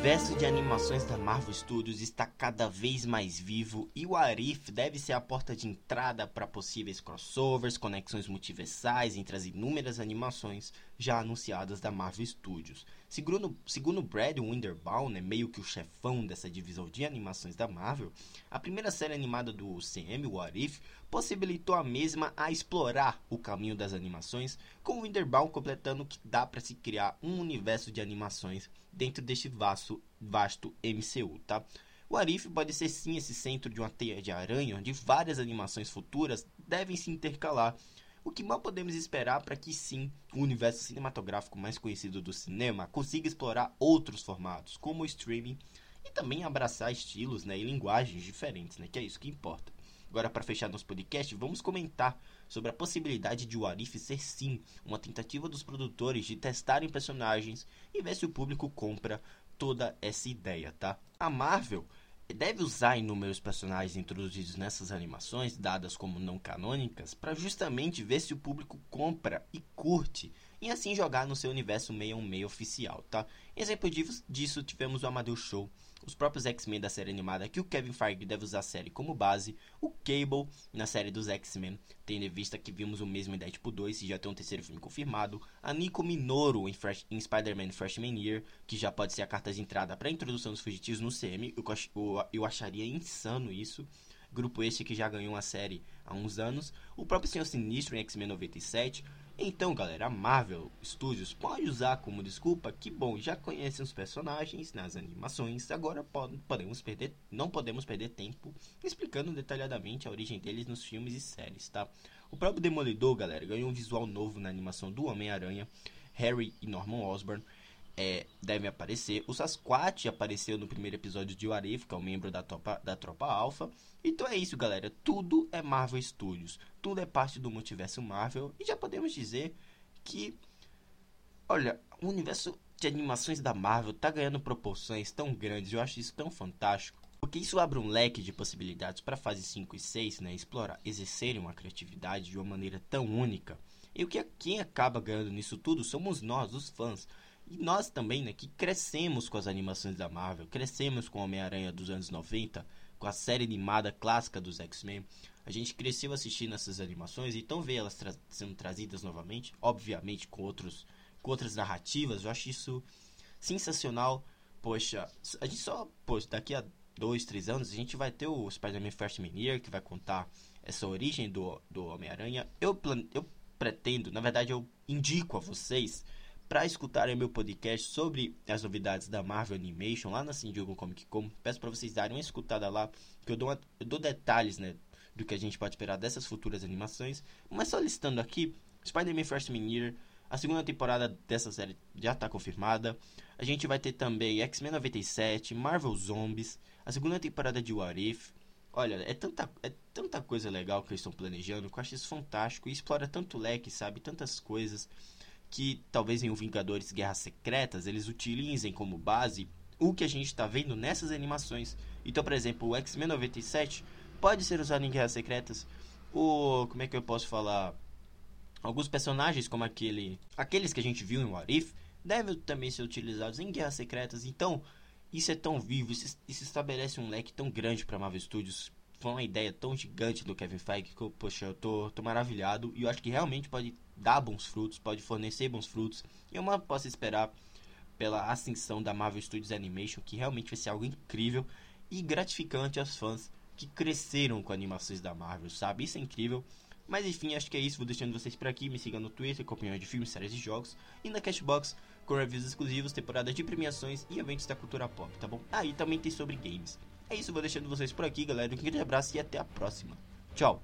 universo de animações da Marvel Studios está cada vez mais vivo e o Arif deve ser a porta de entrada para possíveis crossovers, conexões multiversais entre as inúmeras animações já anunciadas da Marvel Studios. Segundo, segundo Brad Winderbaum, né, meio que o chefão dessa divisão de animações da Marvel, a primeira série animada do CM, o Arif, possibilitou a mesma a explorar o caminho das animações, com Winderbaum completando que dá para se criar um universo de animações dentro deste vasto, vasto MCU, tá? O Arif pode ser sim esse centro de uma teia de aranha onde várias animações futuras devem se intercalar. O que mal podemos esperar para que sim o universo cinematográfico mais conhecido do cinema consiga explorar outros formatos, como o streaming, e também abraçar estilos né, e linguagens diferentes, né, que é isso que importa. Agora, para fechar nosso podcast, vamos comentar sobre a possibilidade de o Arif ser sim uma tentativa dos produtores de testarem personagens e ver se o público compra toda essa ideia, tá? A Marvel deve usar inúmeros personagens introduzidos nessas animações, dadas como não canônicas, para justamente ver se o público compra e curte, e assim jogar no seu universo meio a meio oficial, tá? Exemplo disso tivemos o Amadeus Show, os próprios X-Men da série animada, que o Kevin Feige deve usar a série como base, o Cable na série dos X-Men, tendo em vista que vimos o mesmo em Deadpool 2 e já tem um terceiro filme confirmado, a Nico Minoru em, em Spider-Man Freshman Year, que já pode ser a carta de entrada para a introdução dos fugitivos no CM, eu, eu, eu acharia insano isso, grupo este que já ganhou uma série há uns anos, o próprio Senhor Sinistro em X-Men 97, então, galera, a Marvel Studios pode usar como desculpa que, bom, já conhecem os personagens nas animações, agora podemos perder, não podemos perder tempo explicando detalhadamente a origem deles nos filmes e séries, tá? O próprio Demolidor, galera, ganhou um visual novo na animação do Homem-Aranha, Harry e Norman Osborn é, devem aparecer. O Sasquatch apareceu no primeiro episódio de Warif, que é um membro da tropa, da tropa Alpha. Então é isso, galera. Tudo é Marvel Studios. Tudo é parte do multiverso Marvel. E já podemos dizer que, olha, o universo de animações da Marvel tá ganhando proporções tão grandes. Eu acho isso tão fantástico. Porque isso abre um leque de possibilidades para fase 5 e 6, né? Explorar, exercerem uma criatividade de uma maneira tão única. E o que quem acaba ganhando nisso tudo somos nós, os fãs. E nós também, né, que crescemos com as animações da Marvel, crescemos com Homem-Aranha dos anos 90, com a série animada clássica dos X-Men. A gente cresceu assistindo essas animações, então ver elas tra sendo trazidas novamente, obviamente com, outros, com outras narrativas, eu acho isso sensacional. Poxa, a gente só, poxa, daqui a dois, três anos, a gente vai ter o Spider-Man Freshman Year, que vai contar essa origem do, do Homem-Aranha. Eu, eu pretendo, na verdade, eu indico a vocês para escutarem meu podcast sobre as novidades da Marvel Animation lá na San Diego Comic Con. Peço para vocês darem uma escutada lá, que eu dou, uma, eu dou detalhes, né, do que a gente pode esperar dessas futuras animações. Mas só listando aqui, Spider-Man Freshman Year, a segunda temporada dessa série já está confirmada. A gente vai ter também X-Men 97, Marvel Zombies, a segunda temporada de What If. Olha, é tanta, é tanta coisa legal que eles estão planejando que eu acho isso fantástico e explora tanto leque, sabe? Tantas coisas que talvez em o Vingadores Guerras Secretas eles utilizem como base o que a gente está vendo nessas animações. Então, por exemplo, o X-Men 97 pode ser usado em Guerras Secretas. O como é que eu posso falar? Alguns personagens como aquele, aqueles que a gente viu em What devem também ser utilizados em Guerras Secretas. Então, isso é tão vivo, isso, isso estabelece um leque tão grande para Marvel Studios. Foi uma ideia tão gigante do Kevin Feige que poxa, eu tô, tô maravilhado e eu acho que realmente pode dar bons frutos, pode fornecer bons frutos. E eu mal posso esperar pela ascensão da Marvel Studios Animation, que realmente vai ser algo incrível e gratificante aos fãs que cresceram com animações da Marvel, sabe? Isso é incrível. Mas enfim, acho que é isso. Vou deixando vocês por aqui. Me sigam no Twitter com de filmes, séries e jogos. E na Cashbox com reviews exclusivos, temporada de premiações e eventos da cultura pop, tá bom? Ah, e também tem sobre games. É isso, vou deixando vocês por aqui, galera. Um grande abraço e até a próxima. Tchau!